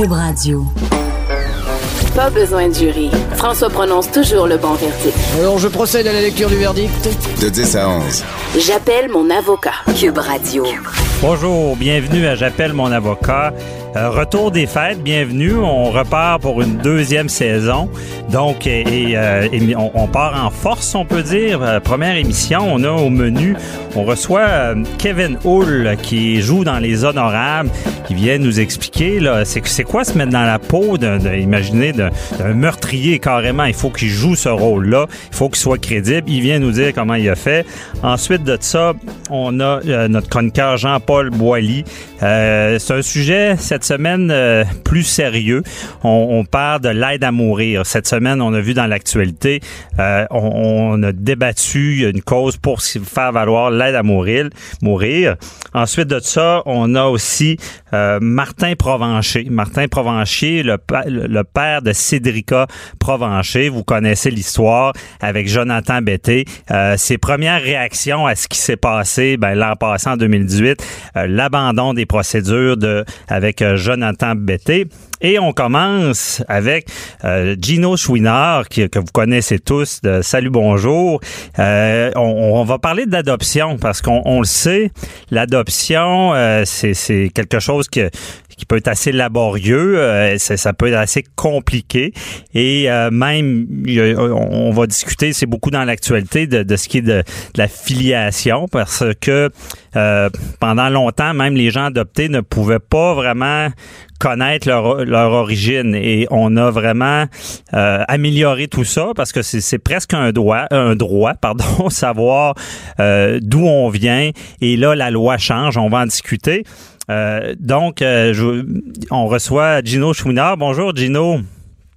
Cube Radio. Pas besoin de jury. François prononce toujours le bon verdict. Alors, je procède à la lecture du verdict. De 10 à 11. J'appelle mon avocat. Cube Radio. Bonjour, bienvenue à J'appelle mon avocat. Euh, retour des fêtes, bienvenue. On repart pour une deuxième saison. Donc, et, euh, on, part en force, on peut dire. Euh, première émission, on a au menu, on reçoit Kevin Hull qui joue dans Les Honorables, qui vient nous expliquer, là, c'est, c'est quoi se mettre dans la peau d'un, imaginez, d'un, meurtrier carrément. Il faut qu'il joue ce rôle-là. Il faut qu'il soit crédible. Il vient nous dire comment il a fait. Ensuite de ça, on a notre chroniqueur Jean-Paul Boilly. C'est un sujet, semaine euh, plus sérieux. On, parle de l'aide à mourir. Cette semaine, on a vu dans l'actualité, euh, on, a débattu une cause pour faire valoir l'aide à mourir. Mourir. Ensuite de ça, on a aussi euh, Martin Provencher. Martin Provencher, le, le père de Cédrica Provencher. Vous connaissez l'histoire avec Jonathan Betté. ses premières réactions à ce qui s'est passé ben, l'an passé en 2018, l'abandon des procédures de avec Jonathan Betté. Et on commence avec euh, Gino Chouinard, qui, que vous connaissez tous, de Salut Bonjour. Euh, on, va parler d'adoption parce qu'on le sait, l'adoption, euh, c'est quelque chose que, qui peut être assez laborieux, ça, peut être assez compliqué. Et même on va discuter, c'est beaucoup dans l'actualité de, de, ce qui est de, de, la filiation parce que pendant longtemps même les gens adoptés ne pouvaient pas vraiment connaître leur, leur origine. Et on a vraiment euh, amélioré tout ça parce que c'est presque un droit, un droit, pardon, savoir euh, d'où on vient. Et là la loi change, on va en discuter. Euh, donc, je, on reçoit Gino Chouinard. Bonjour Gino.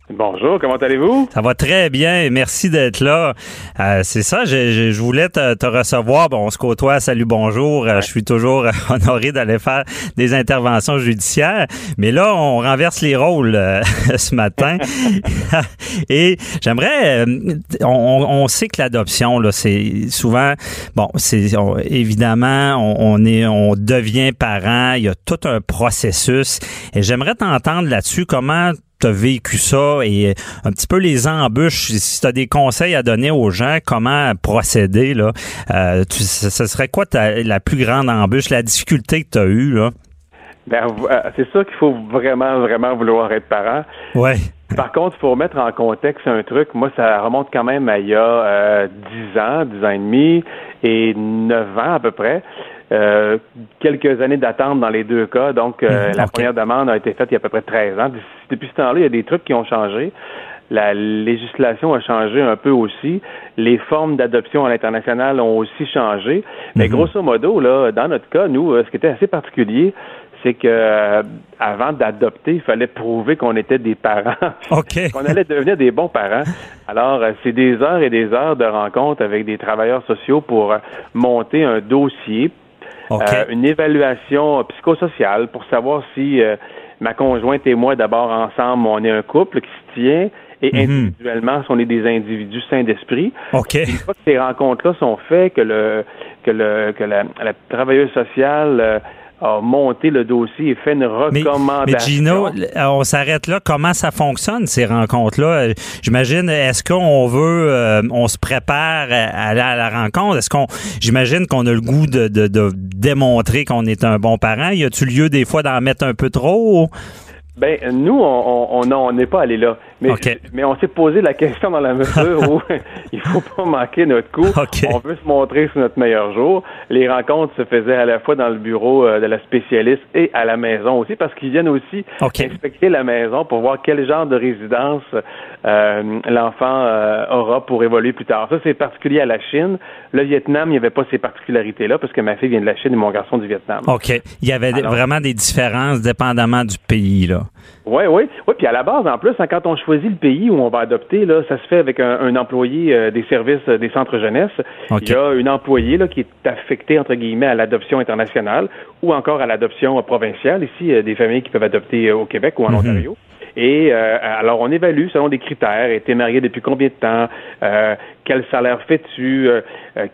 Bonjour, comment allez-vous? Ça va très bien, merci d'être là. Euh, c'est ça, je, je, voulais te, recevoir. Bon, on se côtoie, salut, bonjour. Euh, je suis toujours honoré d'aller faire des interventions judiciaires. Mais là, on renverse les rôles euh, ce matin. Et j'aimerais, on, on, sait que l'adoption, là, c'est souvent, bon, c'est évidemment, on, on, est, on devient parent. Il y a tout un processus. Et j'aimerais t'entendre là-dessus. Comment tu vécu ça et euh, un petit peu les embûches, si tu as des conseils à donner aux gens, comment procéder, là, euh, ce serait quoi la plus grande embûche, la difficulté que tu as eue, là? Ben, euh, c'est ça qu'il faut vraiment, vraiment vouloir être parent. Ouais. Par contre, il faut remettre en contexte un truc. Moi, ça remonte quand même à il y a 10 ans, 10 ans et demi et 9 ans à peu près. Euh, quelques années d'attente dans les deux cas. Donc, euh, mhm, la première demande a été faite il y a à peu près 13 ans. Depuis ce temps-là, il y a des trucs qui ont changé. La législation a changé un peu aussi. Les formes d'adoption à l'international ont aussi changé. Mais mhm. grosso modo, là, dans notre cas, nous, euh, ce qui était assez particulier, c'est que avant d'adopter, il fallait prouver qu'on était des parents, qu'on allait devenir des bons parents. Alors, c'est des heures et des heures de rencontres avec des travailleurs sociaux pour monter un dossier euh, une évaluation psychosociale pour savoir si euh, ma conjointe et moi, d'abord ensemble, on est un couple qui se tient et mhm. individuellement, si on est des individus sains d'esprit. Une fois que ces rencontres-là sont faites, que le que le que la, la travailleuse sociale euh, a monté le dossier et fait une recommandation. Mais, Gino, on s'arrête là. Comment ça fonctionne, ces rencontres-là? J'imagine, est-ce qu'on veut, euh, on se prépare à, aller à la rencontre? Est-ce qu'on, j'imagine qu'on a le goût de, de, de démontrer qu'on est un bon parent? Y a-tu lieu des fois d'en mettre un peu trop? Ben, nous, on n'est pas allé là. Mais, mais on s'est posé la question dans la mesure où il faut pas manquer notre coup. On veut se montrer sur notre meilleur jour. Les rencontres se faisaient à la fois dans le bureau euh, de la spécialiste et à la maison aussi, parce qu'ils viennent aussi inspecter la maison pour voir quel genre de résidence euh, l'enfant euh, aura pour évoluer plus tard. Ça, c'est particulier à la Chine. Le Vietnam, il n'y avait pas ces particularités-là, parce que ma fille vient de la Chine et mon garçon du Vietnam. OK. Il y avait vraiment des différences dépendamment du pays, là. Oui, oui. Oui, puis à la base, en plus, hein, quand on choisit le pays où on va adopter, là, ça se fait avec un, employé euh, des services euh, des centres jeunesse. Il y a une employée là, qui est affectée, entre guillemets, à l'adoption internationale ou encore à l'adoption provinciale. Ici, des familles qui peuvent adopter au Québec ou en mhm. Ontario. Et euh, alors, on évalue selon des critères. Été marié depuis combien de temps? Euh, quel salaire fais-tu? Euh,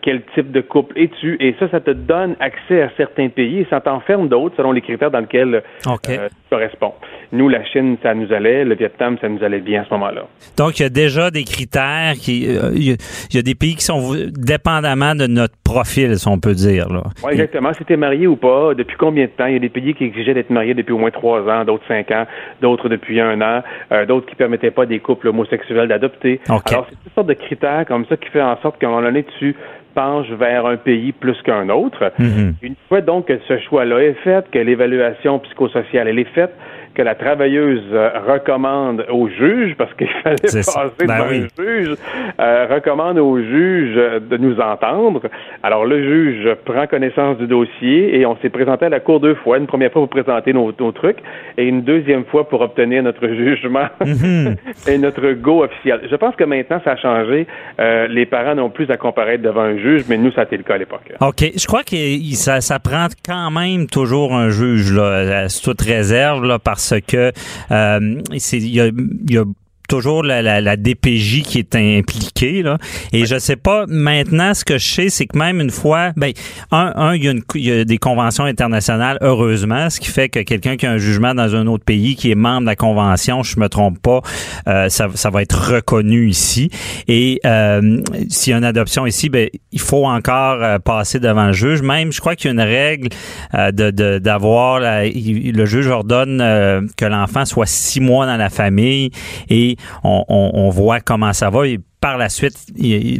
quel type de couple es-tu? Et ça, ça te donne accès à certains pays et ça t'enferme d'autres selon les critères dans lesquels tu corresponds. Nous, la Chine, ça nous allait, le Vietnam, ça nous allait bien à ce moment-là. Donc, il y a déjà des critères qui, euh, il y a des pays qui sont dépendamment de notre profil, si on peut dire. Oui, exactement. Si tu es marié ou pas, depuis combien de temps? Il y a des pays qui exigeaient d'être marié depuis au moins trois ans, d'autres cinq ans, d'autres depuis un euh, d'autres qui permettaient pas des couples homosexuels d'adopter. Alors, c'est toutes sortes de critères comme ça qui fait en sorte qu'à un moment donné, tu penche vers un pays plus qu'un autre. Mm-hmm. Une fois donc que ce choix-là est fait, que l'évaluation psychosociale elle est faite, que la travailleuse euh, recommande au juge, parce qu'il fallait passer ben devant un juge, euh, recommande au juge de nous entendre. Alors le juge prend connaissance du dossier et on s'est présenté à la cour deux fois, une première fois pour présenter nos, trucs et une deuxième fois pour obtenir notre jugement mhm. et notre go officiel. Je pense que maintenant ça a changé. Euh, les parents n'ont plus à comparaître devant un juge, mais nous ça a été le cas à l'époque. Ok, je crois que ça, ça prend quand même toujours un juge là, sous toute réserve là, parce parce que euh, il y a, y a toujours la, la, la, DPJ qui est impliquée là. Et je sais pas maintenant ce que je sais, c'est que même une fois, ben un, un il y, a une, il y a des conventions internationales heureusement, ce qui fait que quelqu'un qui a un jugement dans un autre pays qui est membre de la convention, je me trompe pas, euh, ça, ça va être reconnu ici. Et euh, s'il y a une adoption ici, ben il faut encore euh, passer devant le juge. Même, je crois qu'il y a une règle euh, de d'avoir le juge ordonne que l'enfant soit six mois dans la famille et on, on, voit comment ça va par la suite,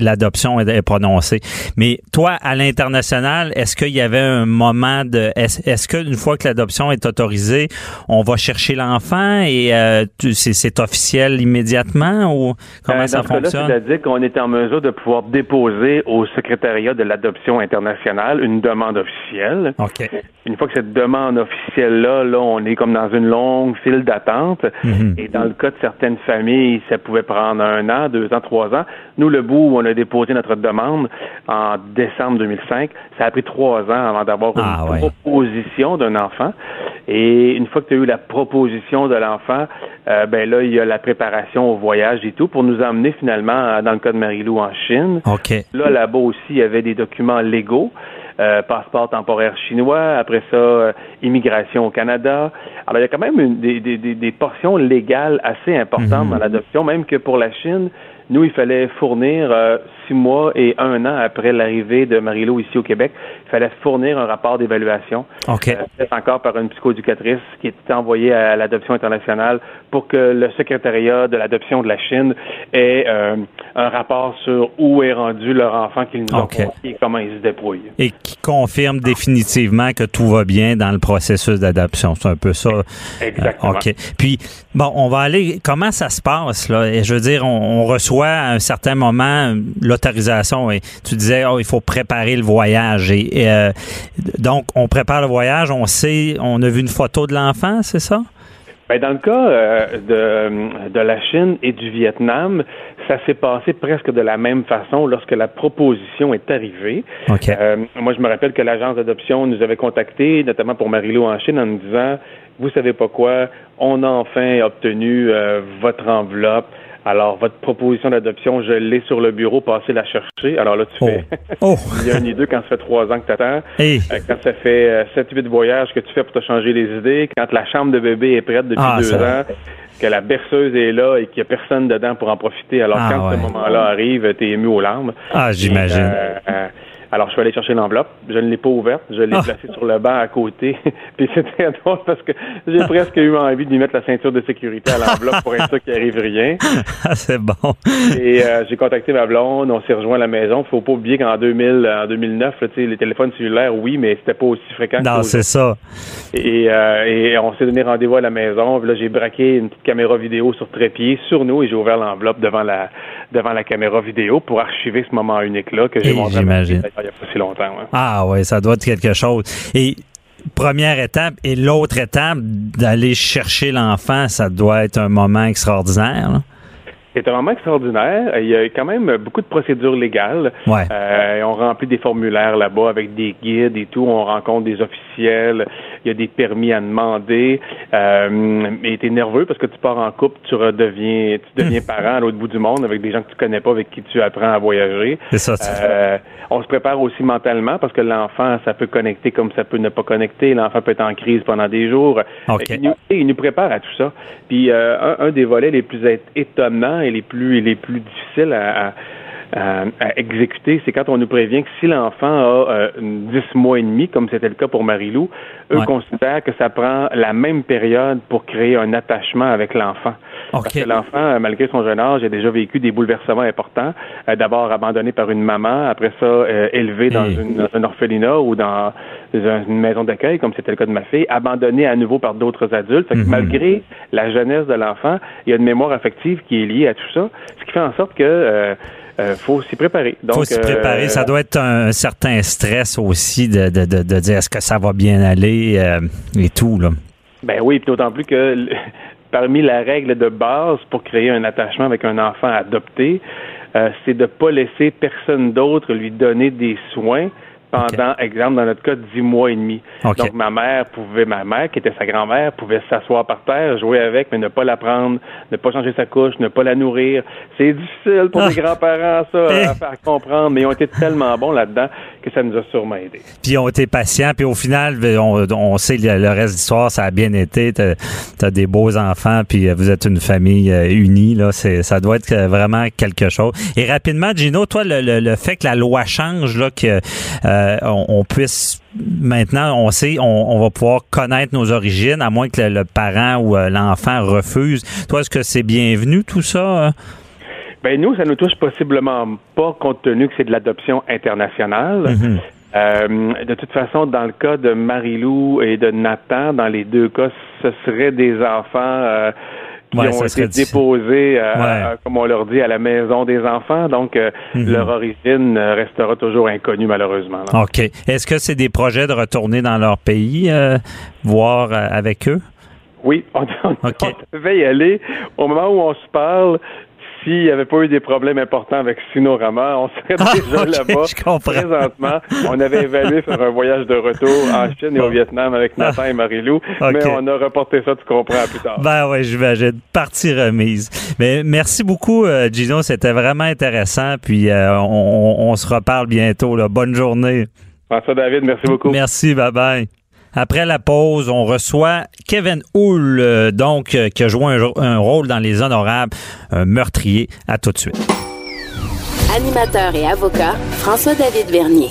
l'adoption est prononcée. Mais toi, à l'international, est-ce qu'il y avait un moment de... Est-ce qu'une fois que l'adoption est autorisée, on va chercher l'enfant et euh, c'est officiel immédiatement ou comment euh, ça fonctionne? C'est-à-dire qu'on est en mesure de pouvoir déposer au secrétariat de l'adoption internationale une demande officielle. OK. Une fois que cette demande officielle-là, là, on est comme dans une longue file d'attente. Mm-hmm. Et dans le cas de certaines familles, ça pouvait prendre un an, deux ans, trois nous, le bout où on a déposé notre demande en décembre 2005, ça a pris trois ans avant d'avoir une ah, proposition d'un enfant. Et une fois que tu as eu la proposition de l'enfant, euh, ben là, il y a la préparation au voyage et tout pour nous emmener finalement, dans le cas de Marilou, en Chine. Là, là-bas aussi, il y avait des documents légaux. Euh, passeport temporaire chinois, après ça, euh, immigration au Canada. Alors, il y a quand même des, des, portions légales assez importantes mhm. dans l'adoption, même que pour la Chine, nous, il fallait fournir euh, six mois et un an après l'arrivée de Marilo ici au Québec, il fallait fournir un rapport d'évaluation. OK. Euh, encore par une psychoéducatrice qui était envoyée à l'adoption internationale pour que le secrétariat de l'adoption de la Chine ait euh, un rapport sur où est rendu leur enfant qu'ils nous ont confié et comment ils se débrouillent. Et confirme définitivement que tout va bien dans le processus d'adoption. C'est un peu ça. Exactement. OK. Puis, bon, on va aller. Comment ça se passe, là? Je veux dire, on reçoit à un certain moment l'autorisation et tu disais oh il faut préparer le voyage et, euh, donc on prépare le voyage, on sait, on a vu une photo de l'enfant, c'est ça? Ben, dans le cas euh, de, de la Chine et du Vietnam, ça s'est passé presque de la même façon lorsque la proposition est arrivée. Euh, moi, je me rappelle que l'agence d'adoption nous avait contactés, notamment pour Marilo en Chine, en nous disant, vous savez pas quoi, on a enfin obtenu votre enveloppe. Alors, votre proposition d'adoption, je l'ai sur le bureau, passez la chercher. Alors là, tu oh. fais oh. il y a un ni deux quand ça fait trois ans que tu attends. Euh, quand ça fait euh, sept, huit voyages que tu fais pour te changer les idées, quand la chambre de bébé est prête depuis ah, deux ans, que la berceuse est là et qu'il n'y a personne dedans pour en profiter. Alors, ah, quand ce moment-là arrive, tu es ému aux larmes. Ah, j'imagine. Euh, alors, je suis allé chercher l'enveloppe. Je ne l'ai pas ouverte. Je l'ai ah. placée sur le banc à côté. Puis c'était drôle parce que j'ai presque eu envie de lui mettre la ceinture de sécurité à l'enveloppe pour être sûr qu'il arrive rien. C'est bon. Et euh, j'ai contacté ma blonde. On s'est rejoint à la maison. Faut pas oublier qu'en 2000, en 2009, là, les téléphones cellulaires, oui, mais c'était pas aussi fréquent. Non, c'est ça. Et, euh, et on s'est donné rendez-vous à la maison. Puis là, j'ai braqué une petite caméra vidéo sur trépied sur nous et j'ai ouvert l'enveloppe devant la devant la caméra vidéo pour archiver ce moment unique-là que j'ai montré il n'y a pas si longtemps. Ah oui, ça doit être quelque chose. Et première étape et l'autre étape d'aller chercher l'enfant, ça doit être un moment extraordinaire. C'est un moment extraordinaire. Il y a quand même beaucoup de procédures légales. Euh, on remplit des formulaires là-bas avec des guides et tout. On rencontre des officiels. Il y a des permis à demander. Euh, et tu es nerveux parce que tu pars en couple, tu redeviens, tu deviens parent à l'autre bout du monde avec des gens que tu connais pas, avec qui tu apprends à voyager. C'est ça. Euh, on se prépare aussi mentalement parce que l'enfant, ça peut connecter comme ça peut ne pas connecter. L'enfant peut être en crise pendant des jours. Il, nous, il, nous, prépare à tout ça. Puis euh, un, des volets les plus étonnants et les plus les plus difficiles à à, exécuter, c'est quand on nous prévient que si l'enfant a euh, 10 mois et demi, comme c'était le cas pour Marie-Lou, eux considèrent que ça prend la même période pour créer un attachement avec l'enfant. Parce que l'enfant, malgré son jeune âge, a déjà vécu des bouleversements importants. Euh, d'abord abandonné par une maman, après ça euh, élevé dans, une, dans un orphelinat ou dans une maison d'accueil, comme c'était le cas de ma fille, abandonné à nouveau par d'autres adultes. Fait que mhm. malgré la jeunesse de l'enfant, il y a une mémoire affective qui est liée à tout ça, ce qui fait en sorte que euh, euh faut s'y préparer. Il faut s'y préparer. ça doit être un, certain stress aussi de, de, de, dire est-ce que ça va bien aller et tout. Là? Ben oui, d'autant plus que parmi la règle de base pour créer un attachement avec un enfant adopté, euh, c'est de ne pas laisser personne d'autre lui donner des soins pendant, exemple, dans notre cas, dix mois et demi. Donc, ma mère pouvait, ma mère, qui était sa grand-mère, pouvait s'asseoir par terre, jouer avec, mais ne pas la prendre, ne pas changer sa couche, ne pas la nourrir. C'est difficile pour les ah. grands-parents, ça, à eh. faire comprendre, mais ils ont été tellement bons là-dedans que ça nous a sûrement aidé. Puis ils ont été patients, puis au final, on, sait le, reste de l'histoire, ça a bien été. T'as as des beaux enfants, puis vous êtes une famille euh, unie, là. Ça doit être vraiment quelque chose. Et rapidement, Gino, toi, le, le, fait que la loi change, là, que euh, euh, on, puisse maintenant, on sait, on, va pouvoir connaître nos origines, à moins que le, parent ou euh, l'enfant refuse. Toi, est-ce que c'est bienvenu tout ça? Hein? Ben nous, ça nous touche possiblement pas, compte tenu que c'est de l'adoption internationale. Mm-hmm. Euh, de toute façon, dans le cas de Marilou et de Nathan, dans les deux cas, ce seraient des enfants qui ont été déposés, euh, comme on leur dit, à la maison des enfants. Donc, euh, mhm. leur origine euh, restera toujours inconnue, malheureusement. OK. Est-ce que c'est des projets de retourner dans leur pays, voir avec eux? Oui, on, on, devait y aller. Au moment où on se parle, s'il n'y avait pas eu des problèmes importants avec Sinorama, on serait ah, déjà là-bas. Présentement, on avait évalué faire un voyage de retour en Chine et au Vietnam avec Nathan et Marie-Lou, mais on a reporté ça, tu comprends, plus tard. Ben oui, j'imagine. Partie remise. Mais merci beaucoup, euh, Gino. C'était vraiment intéressant. Puis euh, on, se reparle bientôt. Bonne journée. François David, merci beaucoup. Merci, bye bye. Après la pause, on reçoit Kevin Hull, euh, donc, euh, qui a joué un, rôle dans Les Honorables, un meurtrier. À tout de suite. Animateur et avocat, François-David Vernier.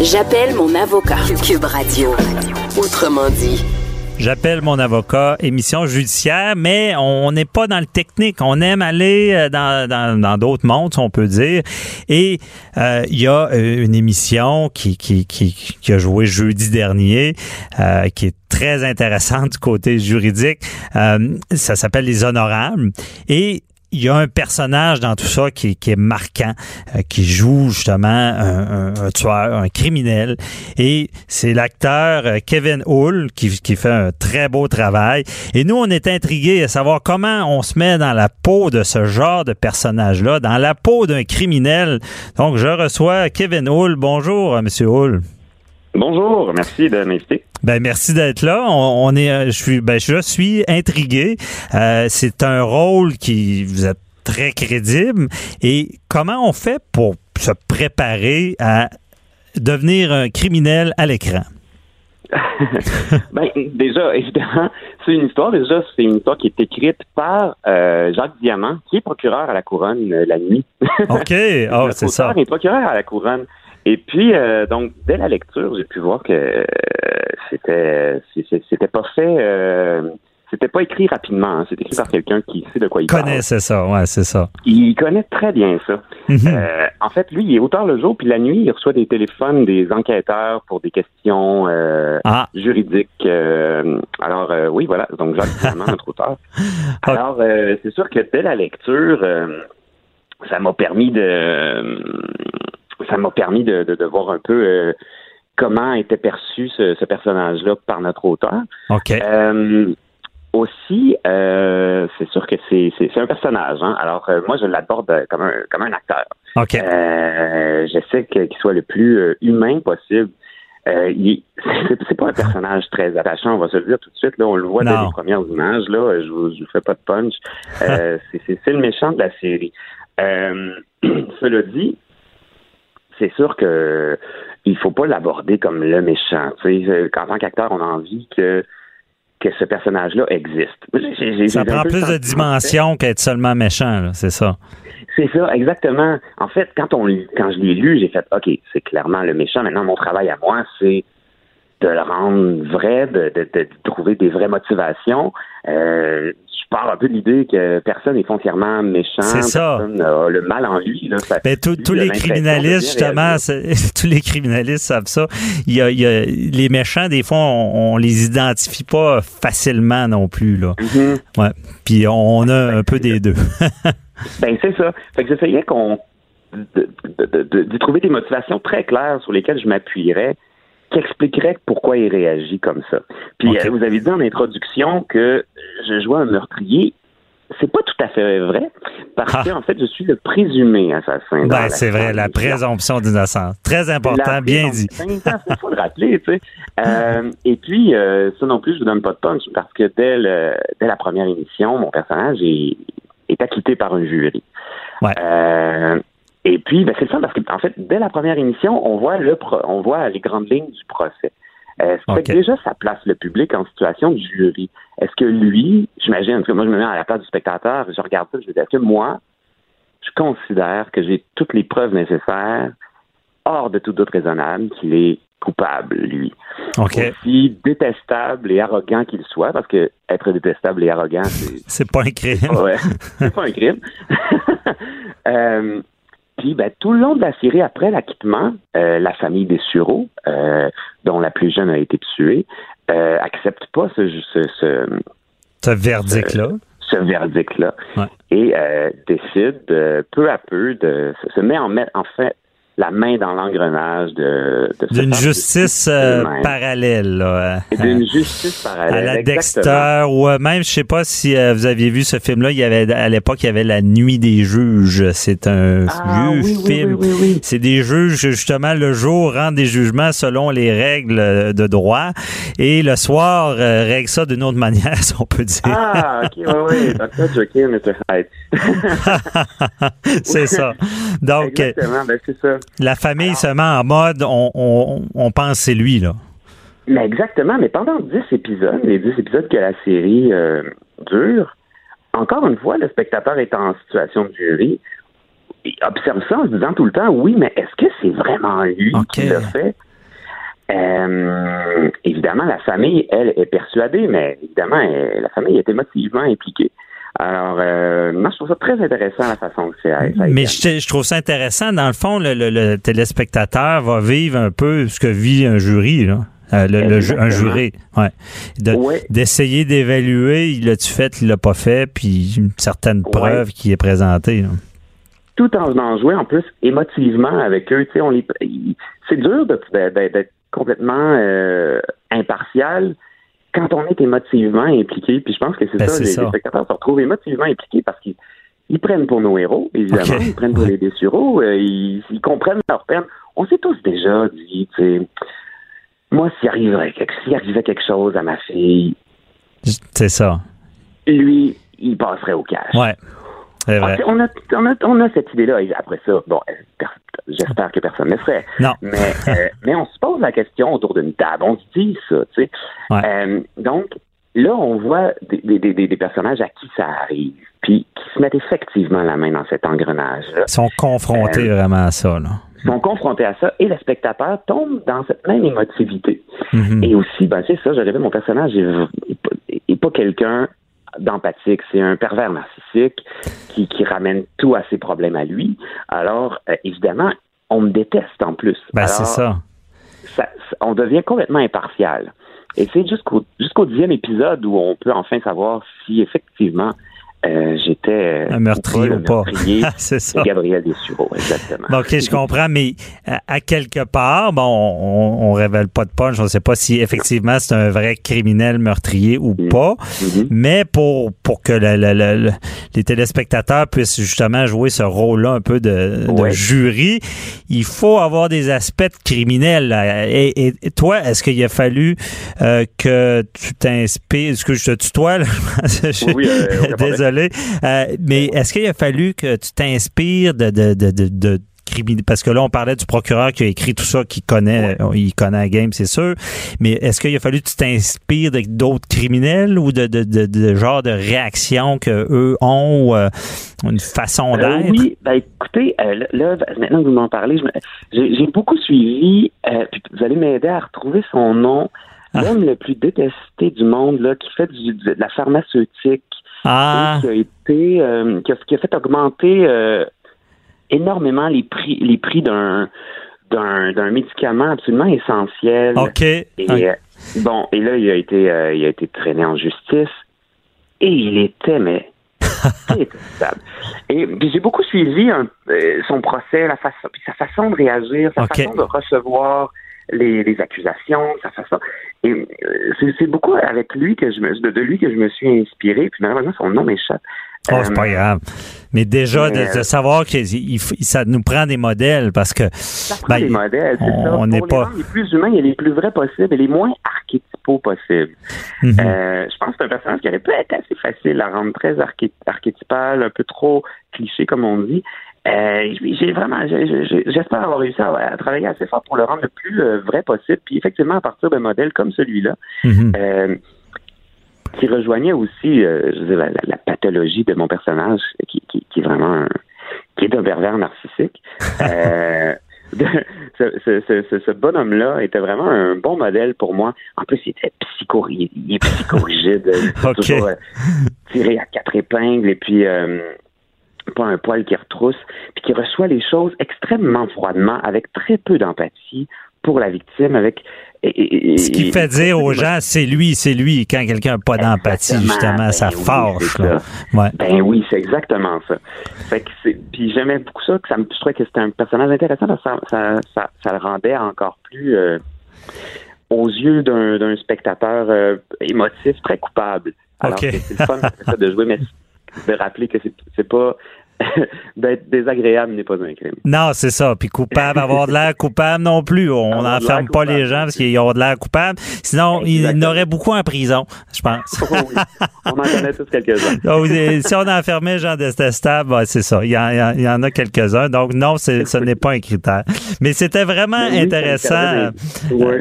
J'appelle mon avocat. Cube Radio. Autrement dit. J'appelle mon avocat, émission judiciaire, mais on n'est pas dans le technique. On aime aller euh, dans d'autres mondes, on peut dire. Et euh, il y a euh, une émission qui, qui, qui, a joué jeudi dernier, qui est très intéressante du côté juridique. ça s'appelle Les Honorables. Et il y a un personnage dans tout ça qui, est marquant, euh, qui joue justement un, tueur, un criminel. Et c'est l'acteur euh, Kevin Hull qui, qui, fait un très beau travail. Et nous, on est intrigués à savoir comment on se met dans la peau de ce genre de personnage-là, dans la peau d'un criminel. Donc, je reçois Kevin Hull. Bonjour, euh, Monsieur Hull. Bonjour, merci de m'inviter. Ben merci d'être là. On, est, euh, je suis, ben je suis intrigué. Euh, c'est un rôle qui vous êtes très crédible. Et comment on fait pour se préparer à devenir un criminel à l'écran? ben, déjà, évidemment, c'est une histoire. Déjà, c'est une histoire qui est écrite par euh, Jacques Diamant, qui est procureur à la couronne la nuit. OK. Oh, c'est ça. Il est procureur à la couronne. Et puis, euh, donc, dès la lecture, j'ai pu voir que euh, c'était c'était pas fait. Euh, c'était pas écrit rapidement, hein. c'était écrit par quelqu'un qui sait de quoi il parle. Connaît, c'est ça, ouais, c'est ça. Il connaît très bien ça. Mm-hmm. en fait, lui, il est auteur le jour, puis la nuit, il reçoit des téléphones des enquêteurs pour des questions ah. juridiques. alors, oui, voilà, donc Jacques vraiment notre auteur. Alors, c'est sûr que dès la lecture, ça m'a permis de ça m'a permis de, de, voir un peu euh, comment était perçu ce, personnage-là par notre auteur. OK. Euh, aussi, euh, c'est sûr que c'est, un personnage. Hein. Alors, moi, je l'aborde comme un, comme un acteur. OK. j'essaie qu'il soit le plus humain possible. Euh, c'est pas un personnage très attachant, on va se le dire tout de suite. Là, on le voit dans les premières images. Là, je vous, vous fais pas de punch. Euh, c'est le méchant de la série. Euh, cela dit, c'est sûr que il faut pas l'aborder comme le méchant. Tu sais, en tant qu'acteur, on a envie que que ce personnage-là existe. ça prend plus de dimension qu'être seulement méchant, c'est ça. C'est ça, exactement. En fait, quand on quand je l'ai lu, j'ai fait OK, c'est clairement le méchant. Maintenant, mon travail à moi, c'est de le rendre vrai, de, de, trouver des vraies motivations. Euh, je pars un peu de l'idée que personne n'est foncièrement méchant. C'est ça. Personne n'a le mal en lui. Là. Ben, tous les criminalistes, justement, tous les criminalistes savent ça. Il y a, il y a les méchants, des fois, on, les identifie pas facilement non plus. Là. Mm-hmm. ouais. Puis on a un peu des deux. ben, c'est ça. Fait que j'essayais qu'on de, de, de, trouver des motivations très claires sur lesquelles je m'appuierais qui expliquerait pourquoi il réagit comme ça. Puis euh, vous avez dit en introduction que je jouais un meurtrier. C'est pas tout à fait vrai, parce ah. qu'en fait, je suis le présumé assassin. Ben, c'est vrai, la présomption d'innocence. Très important, bien dit. Il faut le rappeler, tu sais. Euh, et puis, euh, ça non plus, je vous donne pas de punch, parce que dès, dès la première émission, mon personnage est, est acquitté par un jury. Ouais. Et puis, ben, c'est ça parce qu'en fait, dès la première émission, on voit le on voit les grandes lignes du procès. Euh, ce que déjà, ça place le public en situation de jury? Est-ce que lui, j'imagine, que moi, je me mets à la place du spectateur, je regarde ça, je me dis, est-ce que moi, je considère que j'ai toutes les preuves nécessaires, hors de tout doute raisonnable, qu'il est coupable, lui? Okay. Aussi détestable et arrogant qu'il soit, parce que être détestable et arrogant, c'est... c'est pas un crime. Ouais, c'est pas un crime. euh, puis, ben, tout le long de la série, après l'acquittement, euh, la famille des Sureaux, euh, dont la plus jeune a été tuée, euh, accepte pas ce, ce, ce, ce verdict-là. Ce, verdict-là. Et euh, décide peu à peu de se met en, en fait la main dans l'engrenage de, d'une justice euh, parallèle là. d'une justice parallèle à la Dexter ou euh, même je sais pas si euh, vous aviez vu ce film là il y avait à l'époque il y avait la nuit des juges. C'est un ah, vieux film. c'est des juges justement le jour rendent des jugements selon les règles de droit. Et le soir règle ça d'une autre manière si on peut dire. Ah ok oui oui Dr. Mr. Hyde. C'est ça. Donc exactement ben, c'est ça la famille se met en mode, on, on, pense c'est lui, là. Mais exactement, mais pendant dix épisodes, les dix épisodes que la série euh, dure, encore une fois, le spectateur est en situation de jury, il observe ça en se disant tout le temps, oui, mais est-ce que c'est vraiment lui qui l'a fait? Euh, évidemment, la famille, elle, est persuadée, mais évidemment, la famille est émotivement impliquée. Alors, euh, moi, je trouve ça très intéressant la façon que c'est. Mais je, trouve ça intéressant. Dans le fond, le, téléspectateur va vivre un peu ce que vit un jury, là. Euh, le, un juré, ouais. D'essayer d'évaluer, il l'a-tu fait, il l'a pas fait, puis une certaine preuve qui est présentée. Tout en venant jouer, en plus, émotivement avec eux, tu sais, on les... c'est dur d'être complètement euh, impartial quand on est émotivement impliqué, puis je pense que c'est ben, ça, les, spectateurs se retrouvent émotivement impliqués parce qu'ils prennent pour nos héros, évidemment, ils prennent pour les désureaux, euh, ils, comprennent leur peine. On s'est tous déjà dit, tu sais, moi, s'il arrivait, s'il arrivait quelque chose à ma fille, c'est ça. Lui, il passerait au cash. Ouais. Ah, on, a, on, a, on, a, cette idée-là. Après ça, bon, euh, j'espère que personne ne serait. Non. Mais, euh, mais on se pose la question autour d'une table. On se dit ça, tu sais. Euh, donc, là, on voit des, des, des, personnages à qui ça arrive, puis qui se mettent effectivement la main dans cet engrenage. -là. Ils sont confrontés vraiment à ça, là. Ils sont confrontés à ça et le spectateur tombe dans cette même émotivité. Mm-hmm. Et aussi, ben, c'est ça, j'avais mon personnage n'est pas quelqu'un d'empathique. C'est un pervers narcissique qui, qui, ramène tout à ses problèmes à lui. Alors, euh, évidemment, on me déteste en plus. Ben, c'est ça. On devient complètement impartial. Et c'est jusqu'au jusqu'au dixième épisode où on peut enfin savoir si effectivement euh, j'étais un meurtrier ou pas. c'est ça. Gabriel Dessureau, exactement. OK, je comprends, mais à, quelque part, bon, on, on révèle pas de punch, on sait pas si effectivement c'est un vrai criminel meurtrier ou mm. pas, mm-hmm. mais pour pour que les téléspectateurs puissent justement jouer ce rôle-là un peu de, jury, il faut avoir des aspects criminels. Et, et, toi, est-ce qu'il a fallu euh, que tu t'inspires, est-ce que je te tutoie? Là? oui, euh, Désolé. Euh, mais est-ce qu'il a fallu que tu t'inspires de, de, de, de, parce que là, on parlait du procureur qui a écrit tout ça, qui connaît, il connaît la game, c'est sûr. Mais est-ce qu'il a fallu que tu t'inspires d'autres criminels ou de, de, de, de, genre de réaction que eux ont, ou, euh, une façon d'être? oui, ben écoutez, là, maintenant que vous m'en parlez, j'ai beaucoup suivi, puis vous allez m'aider à retrouver son nom. Ah. L'homme le plus détesté du monde, là, qui fait du, de la pharmaceutique, ah. qui a été euh, qui, a, fait augmenter euh, énormément les prix les prix d'un d'un médicament absolument essentiel. OK. Et, euh, bon, et là, il a été il a été traîné en justice et il était mais et j'ai beaucoup suivi son procès, la façon, sa façon de réagir, sa façon de recevoir les, accusations, sa façon. Et euh, c'est beaucoup avec lui que je me, de, lui que je me suis inspiré. Puis malheureusement, son nom m'échappe. Oh, c'est pas euh, grave. Mais déjà, de, euh, savoir que ça nous prend des modèles parce que. Ça prend ben, des modèles, c'est ça. On n'est pas. Les, plus humains et les plus vrais possibles et les moins archétypaux possibles. Mhm. je pense que c'est un personnage qui aurait pu être assez facile à rendre très archétypal, un peu trop cliché, comme on dit. Euh, j'ai vraiment, j'espère avoir réussi à, travailler assez fort pour le rendre le plus euh, vrai possible. Puis effectivement, à partir d'un modèle comme celui-là, mhm. euh, qui rejoignait aussi, je veux la, pathologie de mon personnage, qui, est vraiment, un, qui est un pervers narcissique. ce, bonhomme-là était vraiment un bon modèle pour moi. En plus, il était psycho, il, est psychorigide, toujours tiré à quatre épingles et puis pas un poil qui retrousse, puis qui reçoit les choses extrêmement froidement, avec très peu d'empathie pour la victime, avec ce qui fait dire aux gens, c'est lui, c'est lui. Quand quelqu'un n'a pas d'empathie, justement, ça ben fâche. Ben oui, c'est exactement ça. puis j'aimais beaucoup ça, que ça me, je trouvais que c'était un personnage intéressant parce que ça, ça, ça, le rendait encore plus euh, aux yeux d'un spectateur euh, émotif, très coupable. Alors que c'est le fun de jouer, mais de rappeler que c'est pas d'être désagréable n'est pas un crime. Non, c'est ça. Puis coupable, avoir de l'air coupable non plus. On n'enferme pas les gens parce qu'ils ont de l'air coupable. Sinon, ils n'auraient beaucoup en prison, je pense. Oh oui. On en connaît tous quelques-uns. si on enfermait Jean Destestable, ben, c'est ça. Il y, en, a quelques-uns. Donc, non, ce n'est pas un critère. Mais c'était vraiment intéressant,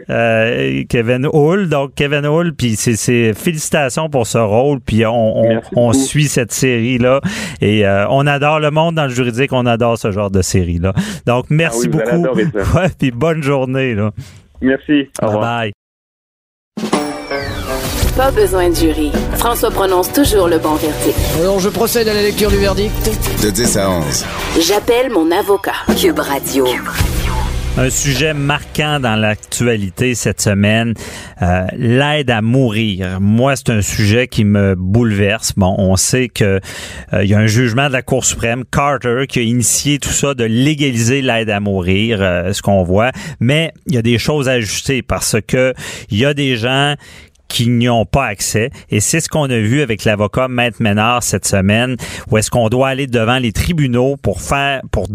euh, Kevin Hull. Donc, Kevin Hull, puis c'est félicitations pour ce rôle. Puis on, on, suit cette série-là. Et euh, on adore le monde dans le juridique, on adore ce genre de série-là. Donc, merci ah beaucoup. Ouais, puis bonne journée. Là. Merci. Au revoir. Bye. Pas besoin de jury. François prononce toujours le bon verdict. Alors, je procède à la lecture du verdict. De 10 à 11. J'appelle mon avocat. Cube Radio. Un sujet marquant dans l'actualité cette semaine, euh, l'aide à mourir. Moi, c'est un sujet qui me bouleverse. Bon, on sait que euh, il y a un jugement de la Cour suprême, Carter, qui a initié tout ça de légaliser l'aide à mourir, euh, ce qu'on voit. Mais il y a des choses à ajuster parce que il y a des gens qui n'y ont pas accès. Et c'est ce qu'on a vu avec l'avocat Maître Ménard cette semaine, où est-ce qu'on doit aller devant les tribunaux pour faire, pour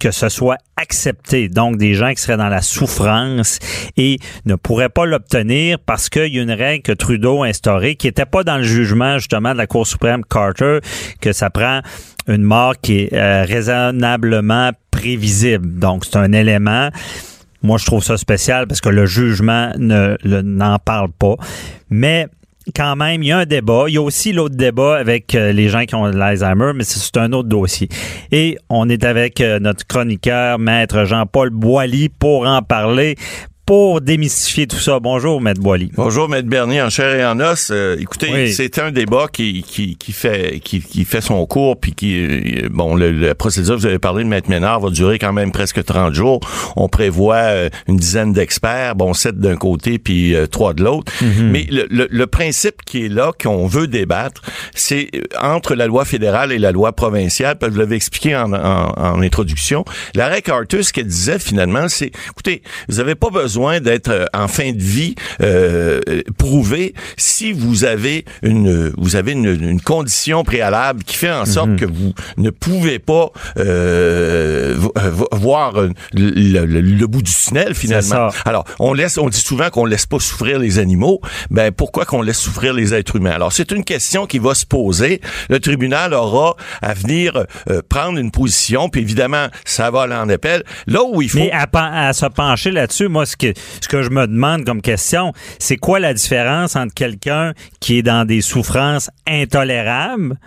que ce soit accepté. Donc, des gens qui seraient dans la souffrance et ne pourraient pas l'obtenir parce qu'il y a une règle que Trudeau a instaurée qui n'était pas dans le jugement, justement, de la Cour suprême Carter, que ça prend une mort qui est euh, raisonnablement prévisible. Donc, c'est un élément. Moi, je trouve ça spécial parce que le jugement ne n'en parle pas. Mais quand même, il y a un débat. Il y a aussi l'autre débat avec euh, les gens qui ont l'Alzheimer, mais c'est un autre dossier. Et on est avec euh, notre chroniqueur, maître Jean-Paul Boilly, pour en parler pour démystifier tout ça. Bonjour, Maître Boily. Bonjour, Maître Bernier, en chair et en os. Euh, écoutez, c'est un débat qui, qui, qui fait qui, qui, fait son cours, puis qui, euh, bon, le, la procédure, vous avez parlé de Maître Ménard, va durer quand même presque 30 jours. On prévoit euh, une dizaine d'experts, bon, sept d'un côté, puis trois de l'autre. Mhm. Mais le, le, le, principe qui est là, qu'on veut débattre, c'est entre la loi fédérale et la loi provinciale, parce que vous l'avez expliqué en, en, en introduction. L'arrêt Carter, ce qu'elle disait finalement, c'est, écoutez, vous n'avez pas besoin d'être euh, en fin de vie euh, prouvé si vous avez une vous avez une, condition préalable qui fait en sorte mhm. que vous ne pouvez pas euh, euh voir le, le, bout du tunnel finalement. Alors on laisse on dit souvent qu'on laisse pas souffrir les animaux. Ben pourquoi qu'on laisse souffrir les êtres humains? Alors c'est une question qui va se poser. Le tribunal aura à venir prendre une position. Puis évidemment ça va aller en appel. Là où il faut mais à, à se pencher là-dessus, moi ce ce que je me demande comme question, c'est quoi la différence entre quelqu'un qui est dans des souffrances intolérables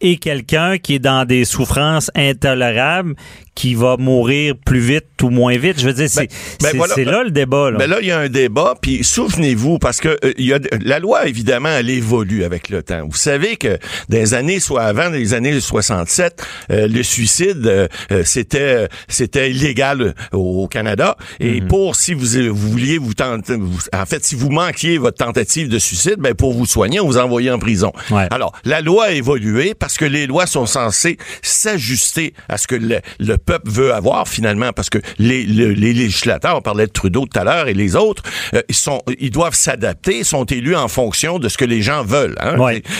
et quelqu'un qui est dans des souffrances intolérables qui va mourir plus vite ou moins vite. Je veux dire, c'est ben, ben là le débat. Là. Ben là, il y a un débat, puis souvenez-vous, parce que euh, y a, la loi, évidemment, elle évolue avec le temps. Vous savez que dans les années, soit avant les années 67, euh, le suicide, euh, c'était c'était illégal au, Canada. Et mhm. pour, si vous, vous vouliez vous tenter, en fait, si vous manquiez votre tentative de suicide, ben pour vous soigner, on vous envoyait en prison. Alors, la loi a évolué parce que les lois sont censées s'ajuster à ce que le, le peuple veut avoir finalement, parce que les, les, législateurs, on parlait de Trudeau tout à l'heure et les autres, euh, ils sont, ils doivent s'adapter, sont élus en fonction de ce que les gens veulent. Hein?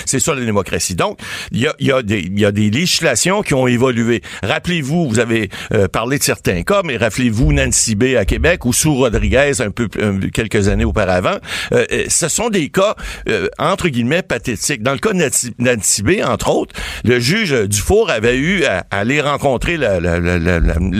C'est ça la démocratie. Donc, il y a, y, a des, y a des législations qui ont évolué. Rappelez-vous, vous avez euh, parlé de certains cas, mais rappelez-vous Nancy B à Québec ou Sue Rodriguez un peu quelques années auparavant. Euh, ce sont des cas entre guillemets pathétiques. Dans le cas de Nancy B, entre autres, le juge Dufour avait eu à, aller rencontrer la, la, la,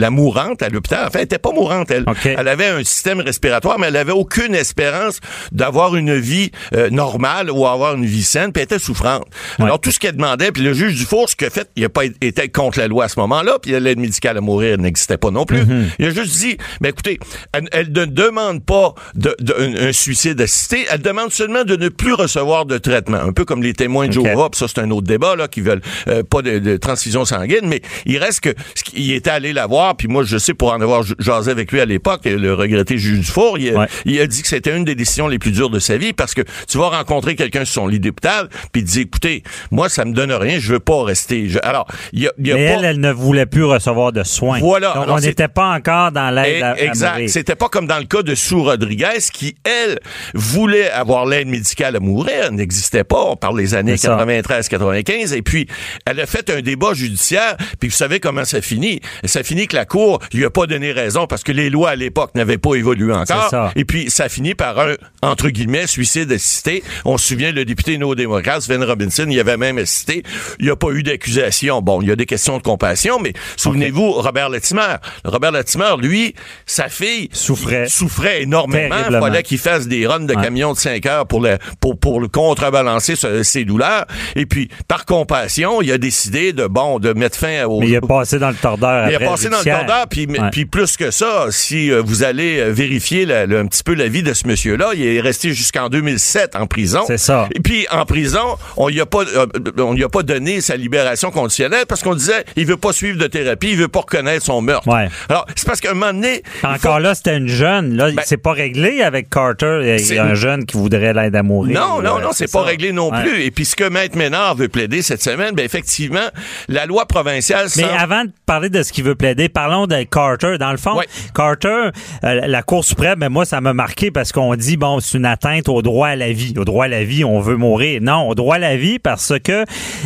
mourante à l'hôpital. Enfin, elle était pas mourante, elle. Elle avait un système respiratoire, mais elle avait aucune espérance d'avoir une vie euh, normale ou avoir une vie saine, puis elle était souffrante. Alors, tout ce qu'elle demandait, puis le juge Dufour, ce qu'il a fait, il a pas été contre la loi à ce moment-là, puis l'aide médicale à mourir n'existait pas non plus. Mm-hmm. Il a juste dit, mais écoutez, elle, ne demande pas de, un, suicide assisté, elle demande seulement de ne plus recevoir de traitement. Un peu comme les témoins de Joe ça c'est un autre débat, là, qui veulent euh, pas de, de transfusion sanguine, mais il reste que il était allé la voir, puis moi, je sais, pour en avoir jasé avec lui à l'époque, le regretté juge Dufour, il, il a dit que c'était une des décisions les plus dures de sa vie parce que tu vas rencontrer quelqu'un sur son lit d'hôpital, puis il dit, écoutez, moi, ça me donne rien, je veux pas rester. alors, il y a, Mais elle, elle ne voulait plus recevoir de soins. Voilà. Donc, on n'était pas encore dans l'aide à, Exact. C'était pas comme dans le cas de Sue Rodriguez, qui, elle, voulait avoir l'aide médicale à mourir. Elle n'existait pas. On parle des années 93-95. Et puis, elle a fait un débat judiciaire, puis vous savez comment ça finit. Ça finit que la Cour lui a pas donné raison parce que les lois à l'époque n'avaient pas évolué encore. Et puis, ça finit par un, entre guillemets, suicide assisté. On se souvient, le député néo-démocrate, Sven Robinson, il avait même assisté. Il n'y a pas eu d'accusation. Bon, il y a des questions de compassion, mais souvenez-vous, Robert Latimer. Robert Latimer, lui, sa fille souffrait, souffrait énormément. Il fallait qu'il fasse des runs de camions de 5 heures pour le, pour, pour le contrebalancer ses douleurs. Et puis, par compassion, il a décidé de, bon, de mettre fin au... Mais il a passé dans le tordeur Il a passé dans le tordeur, puis, puis plus que ça, si euh, vous allez euh, vérifier un petit peu la vie de ce monsieur-là, il est resté jusqu'en 2007 en prison. C'est ça. Et puis, en prison, on lui a pas, euh, on lui a pas donné sa libération conditionnelle parce qu'on disait, il veut pas suivre de thérapie, il veut pas reconnaître son meurtre. Ouais. Alors, c'est parce qu'à un moment donné... Encore là, c'était une jeune. Là, ben c'est pas réglé avec Carter. Il y a un jeune qui voudrait l'aide à mourir. Non, non, non, c'est pas réglé non plus. Et puis, ce que Maître Ménard veut plaider cette semaine, ben effectivement, la loi provinciale... Mais avant de parler de ce qu'il veut plaider, parlons de Carter. Dans le fond, Carter, euh, la Cour suprême, mais moi, ça m'a marqué parce qu'on dit, bon, c'est une atteinte au droit à la vie. Au droit à la vie, on veut mourir. Non, au droit à la vie parce que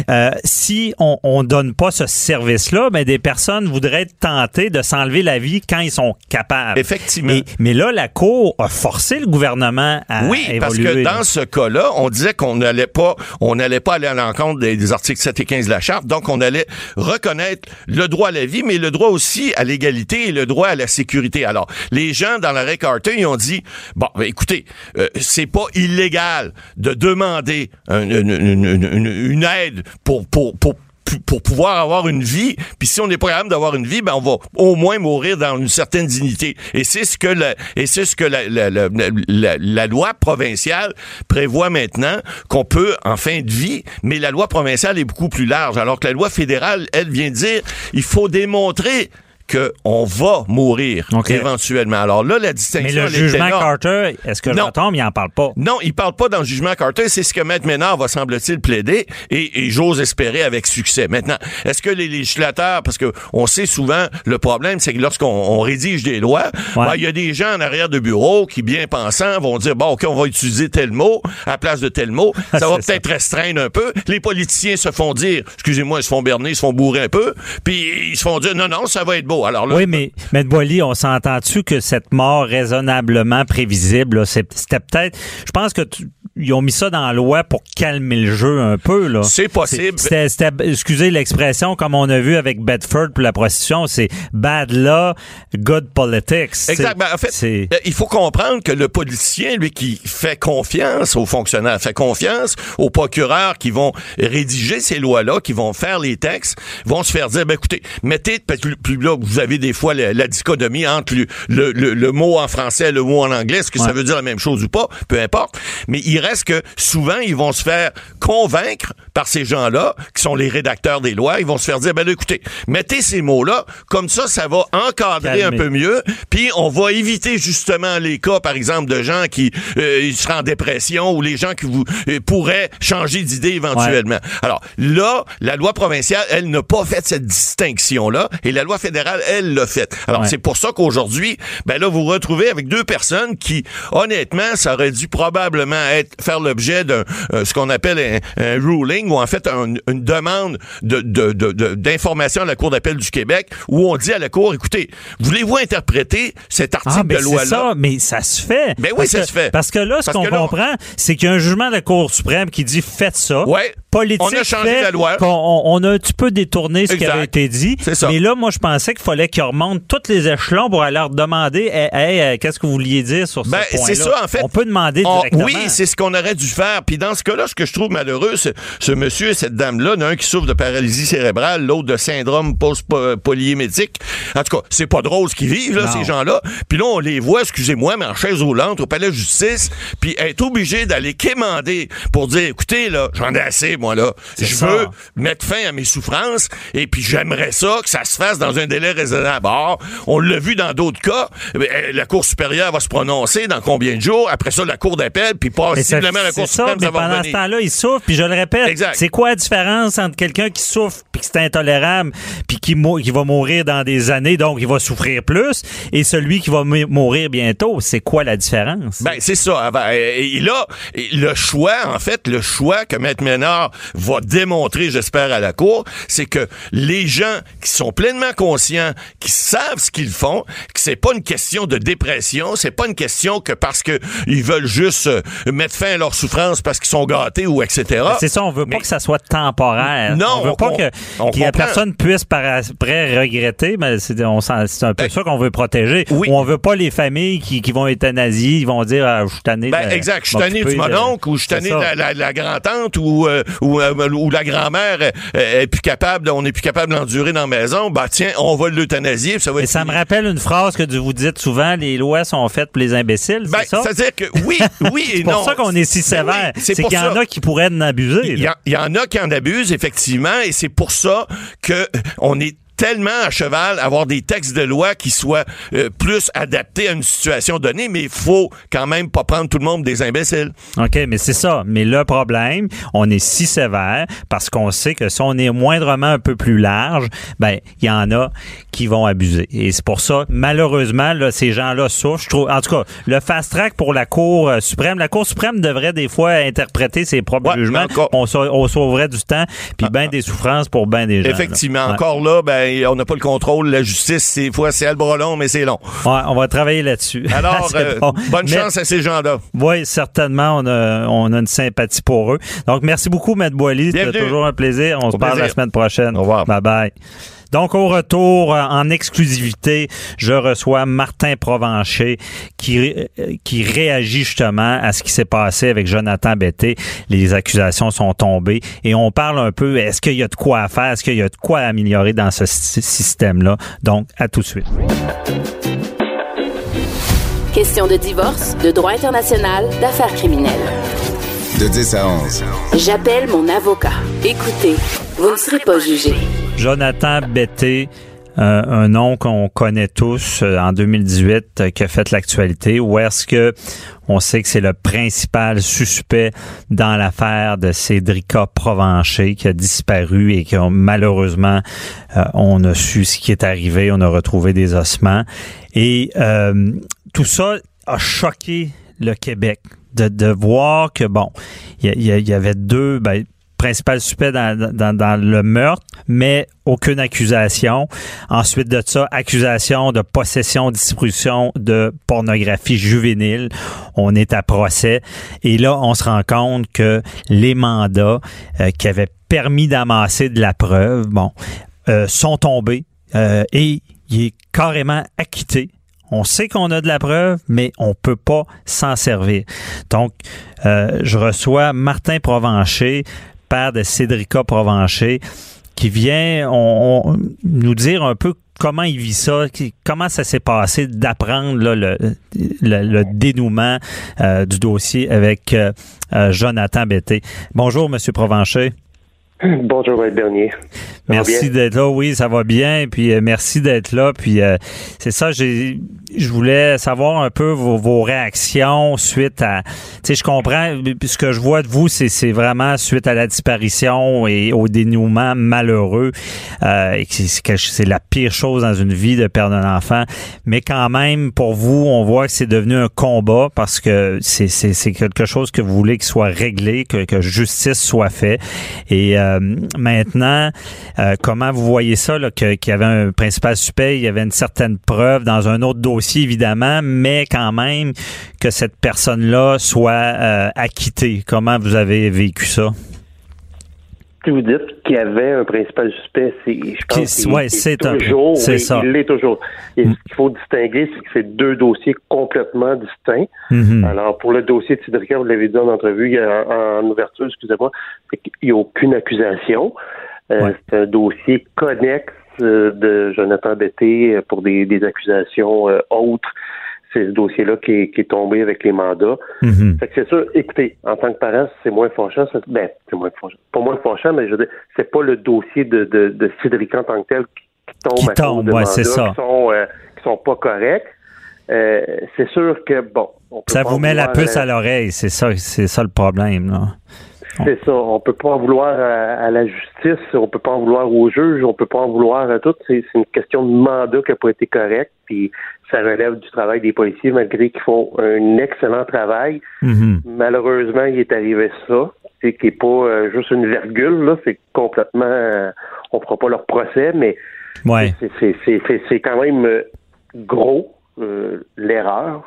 euh, si on, on donne pas ce service-là, ben, des personnes voudraient être tentées de s'enlever la vie quand ils sont capables. Effectivement. mais là, la Cour a forcé le gouvernement à Oui, parce que dans ce cas-là, on disait qu'on n'allait pas, on n'allait pas aller à l'encontre des, des, articles 7 et 15 de la Charte, donc on allait reconnaître le droit à la vie, mais le droit aussi à l'égalité et le droit à la sécurité. Alors, les gens dans l'arrêt Carter, ils ont dit, bon, ben, écoutez, euh, c'est pas illégal de demander une, une aide pour, pour, pour pour pouvoir avoir une vie. Puis si on n'est pas capable d'avoir une vie, ben on va au moins mourir dans une certaine dignité. Et c'est ce que la, et c'est ce que la, la, la, la, loi provinciale prévoit maintenant qu'on peut en fin de vie, mais la loi provinciale est beaucoup plus large, alors que la loi fédérale, elle vient dire, il faut démontrer qu'on va mourir éventuellement. Alors là, la distinction. Mais le jugement Carter, est-ce que j'entends, il n'en parle pas? Non, il parle pas dans le jugement Carter. C'est ce que Maître Ménard va, semble-t-il, plaider et, j'ose espérer avec succès. Maintenant, est-ce que les législateurs, parce que on sait souvent, le problème, c'est que lorsqu'on rédige des lois, ben, il y a des gens en arrière de bureau qui, bien pensants, vont dire, bon, OK, on va utiliser tel mot à la place de tel mot. Ça va peut-être restreindre un peu. Les politiciens se font dire, excusez-moi, ils se font berner, ils se font bourrer un peu, puis ils se font dire, non, non, ça va être beau oui, mais M. Boily, on s'entend-tu que cette mort raisonnablement prévisible, c'était peut-être. Je pense que ils ont mis ça dans la loi pour calmer le jeu un peu. là. C'est possible. C'était, excusez l'expression, comme on a vu avec Bedford pour la prostitution, c'est bad law, good politics. Exact. Ben, en fait, euh, il faut comprendre que le politicien, lui, qui fait confiance aux fonctionnaires, fait confiance aux procureurs qui vont rédiger ces lois-là, qui vont faire les textes, vont se faire dire, ben écoutez, mettez, plus là, vous avez des fois la, dichotomie entre le, le, le, mot en français et le mot en anglais, est-ce que ça veut dire la même chose ou pas, peu importe. Mais il reste que souvent, ils vont se faire convaincre par ces gens-là, qui sont les rédacteurs des lois. Ils vont se faire dire, ben écoutez, mettez ces mots-là, comme ça, ça va encadrer un peu mieux, puis on va éviter justement les cas, par exemple, de gens qui euh, seraient en dépression ou les gens qui vous euh, pourraient changer d'idée éventuellement. Alors là, la loi provinciale, elle n'a pas fait cette distinction-là, et la loi fédérale, elle l'a fait. Alors c'est pour ça qu'aujourd'hui, ben là, vous vous retrouvez avec deux personnes qui, honnêtement, ça aurait dû probablement être faire l'objet d'un euh, ce qu'on appelle un, ruling ou en fait une demande de, d'information à la Cour d'appel du Québec où on dit à la Cour, écoutez, voulez-vous interpréter cet ah, article de loi-là? Ça, mais ça se fait. Ben oui, ça se fait. Parce que là, ce qu'on comprend, c'est qu'il y a un jugement de la Cour suprême qui dit faites ça. Ouais. Politique. On a changé la loi. On, a un petit peu détourné ce qui avait été dit. Ça. Mais là, moi, je pensais qu'il fallait qu'ils remontent tous les échelons pour aller leur demander hey, euh, qu'est-ce que vous vouliez dire sur ce ben, point-là? C'est ça, en fait. On peut demander directement. Oui, c'est ce qu'on aurait dû faire. Puis dans ce cas-là, ce que je trouve malheureux, c'est ce monsieur et cette dame-là, un qui souffre de paralysie cérébrale, l'autre de syndrome post-polyémétique. En tout cas, c'est pas drôle ce qu'ils vivent, là, ces gens-là. Puis là, on les voit, excusez-moi, mais en chaise roulante au palais de justice, puis être obligé d'aller quémander pour dire, écoutez, là, j'en ai assez, moi, là. Je veux mettre fin à mes souffrances, et puis j'aimerais ça que ça se fasse dans un délai raisonnable. Or, on l'a vu dans d'autres cas, eh la Cour supérieure va se prononcer dans combien de jours, après ça, la Cour d'appel, puis possiblement la Cour mais pendant ce temps-là, il souffre, puis je le répète, c'est quoi la différence entre quelqu'un qui souffre, puis qui c'est intolérable, puis qui, qui va mourir dans des années, donc il va souffrir plus, et celui qui va mourir bientôt, c'est quoi la différence? Ben, c'est ça. Ah et là, le choix, en fait, le choix que Maître Ménard va démontrer, j'espère, à la Cour, c'est que les gens qui sont pleinement conscients, qui savent ce qu'ils font, que c'est pas une question de dépression, c'est pas une question que parce que ils veulent juste euh, mettre fin à leur souffrance parce qu'ils sont gâtés ou etc. C'est ça, on veut pas que ça soit temporaire. Non, on veut pas que, la personne puisse par après regretter, mais c'est un peu ben, ça qu'on veut protéger. Oui. On veut pas les familles qui, qui vont euthanasier, ils vont dire ah, je suis tanné. Ben, exact, je suis tanné du mononcle ou je suis tanné de la, la, grand-tante ou, euh, ou, euh, ou, la grand-mère est plus capable, on est plus capable d'endurer dans la maison. Bah tiens, on va l'euthanasier, ça va ça me rappelle une phrase que vous dites souvent, les lois sont faites pour les imbéciles, c'est ça? C'est-à-dire que oui, oui et non. C'est pour ça qu'on est si ben sévère. c'est qu'il y en a qui pourraient en abuser. Il y, en a qui en abusent, effectivement, et c'est pour ça que on est tellement à cheval avoir des textes de loi qui soient euh, plus adaptés à une situation donnée, mais il faut quand même pas prendre tout le monde des imbéciles. OK, mais c'est ça. Mais le problème, on est si sévère parce qu'on sait que si on est moindrement un peu plus large, ben il y en a qui vont abuser. Et c'est pour ça, malheureusement, là, ces gens-là souffrent. Je trouve, en tout cas, le fast track pour la Cour euh, suprême, la Cour suprême devrait des fois interpréter ses propres jugements. On, on, sauverait du temps, puis bien ah. des souffrances pour bien des gens. Effectivement. Encore là, ben ben, on n'a pas le contrôle. La justice, c'est fois c'est le bras long, mais c'est long. Ouais, on va travailler là-dessus. Alors, euh, bonne chance à ces gens-là. Oui, certainement, on a, on a une sympathie pour eux. Donc, merci beaucoup, Matt Boily. C'était toujours un plaisir. On se parle la semaine prochaine. Au revoir. Bye bye. Donc, au retour, euh, en exclusivité, je reçois Martin Provencher qui, euh, qui réagit justement à ce qui s'est passé avec Jonathan Betté. Les accusations sont tombées et on parle un peu, est-ce qu'il y a de quoi à faire? Est-ce qu'il y a de quoi améliorer dans ce système-là? Donc, à tout de suite. Question de divorce, de droit international, d'affaires criminelles. De 10 à 11. J'appelle mon avocat. Écoutez, vous ne serez pas jugé. Jonathan Betté, euh, un nom qu'on connaît tous euh, en 2018 euh, qui a fait l'actualité, ou est-ce que on sait que c'est le principal suspect dans l'affaire de Cédrica Provencher qui a disparu et que malheureusement on a su ce qui est arrivé, on a retrouvé des ossements. Et tout ça a choqué le Québec de, de voir que, bon, il y, avait deux ben, principaux suspects dans, dans, dans, le meurtre, mais aucune accusation. Ensuite de ça, accusation de possession, distribution de pornographie juvénile. On est à procès. Et là, on se rend compte que les mandats euh, qui avaient permis d'amasser de la preuve, bon, euh, sont tombés euh, et il est carrément acquitté on sait qu'on a de la preuve, mais on peut pas s'en servir. Donc, euh, je reçois Martin Provencher, père de Cédrica Provencher, qui vient nous dire un peu comment il vit ça, comment ça s'est passé d'apprendre le, dénouement euh, du dossier avec euh, Jonathan Betté. Bonjour, Monsieur Provencher. Bonjour, Bernier. Merci d'être là. Oui, ça va bien. Puis euh, merci d'être là. Puis euh, c'est ça, j'ai je voulais savoir un peu vos, vos réactions suite à. Tu sais, je comprends. Ce que je vois de vous, c'est c'est vraiment suite à la disparition et au dénouement malheureux. Euh, et c'est la pire chose dans une vie de perdre un enfant. Mais quand même, pour vous, on voit que c'est devenu un combat parce que c'est c'est quelque chose que vous voulez qu'il soit réglé, que, que justice soit faite. Et euh, maintenant, euh, comment vous voyez ça, qu'il y avait un principal suspect, il y avait une certaine preuve dans un autre dossier, évidemment, mais quand même que cette personne-là soit euh, acquittée. Comment vous avez vécu ça? Si vous dites qu'il y avait un principal suspect, c'est, je pense ouais, c'est toujours, c'est ça. il l'est toujours. Et mm. ce qu'il faut distinguer, c'est que c'est deux dossiers complètement distincts. Mm-hmm. Alors, pour le dossier de Cédric, vous l'avez dit en entrevue, il y a, en, ouverture, excusez-moi, il n'y a aucune accusation. Euh, c'est un dossier connexe euh, de Jonathan Betté pour des, des accusations euh, autres c'est ce dossier-là qui est, tombé avec les mandats. Mhm. Fait que c'est sûr, écoutez, en tant que parent, c'est moins fâchant. Ben, c'est moins fâchant. Pas moins fâchant, mais je veux dire, c'est pas le dossier de, de, de Cédric en tant que tel qui tombe qui à tombe, de ouais, mandats ça. qui sont, euh, qui sont pas corrects. Euh, c'est sûr que bon. On peut ça vous met la puce à l'oreille, c'est ça, c'est ça le problème, là. C'est ça. On peut pas en vouloir à, la justice, on peut pas en vouloir aux juges, on peut pas en vouloir à tout. C'est une question de mandat qui n'a pas été correct, puis ça relève du travail des policiers, malgré qu'ils font un excellent travail. Mm-hmm. Malheureusement, il est arrivé ça. C'est qui n'est pas euh, juste une virgule, là, c'est complètement euh, on fera pas leur procès, mais ouais. c'est quand même euh, gros l'erreur.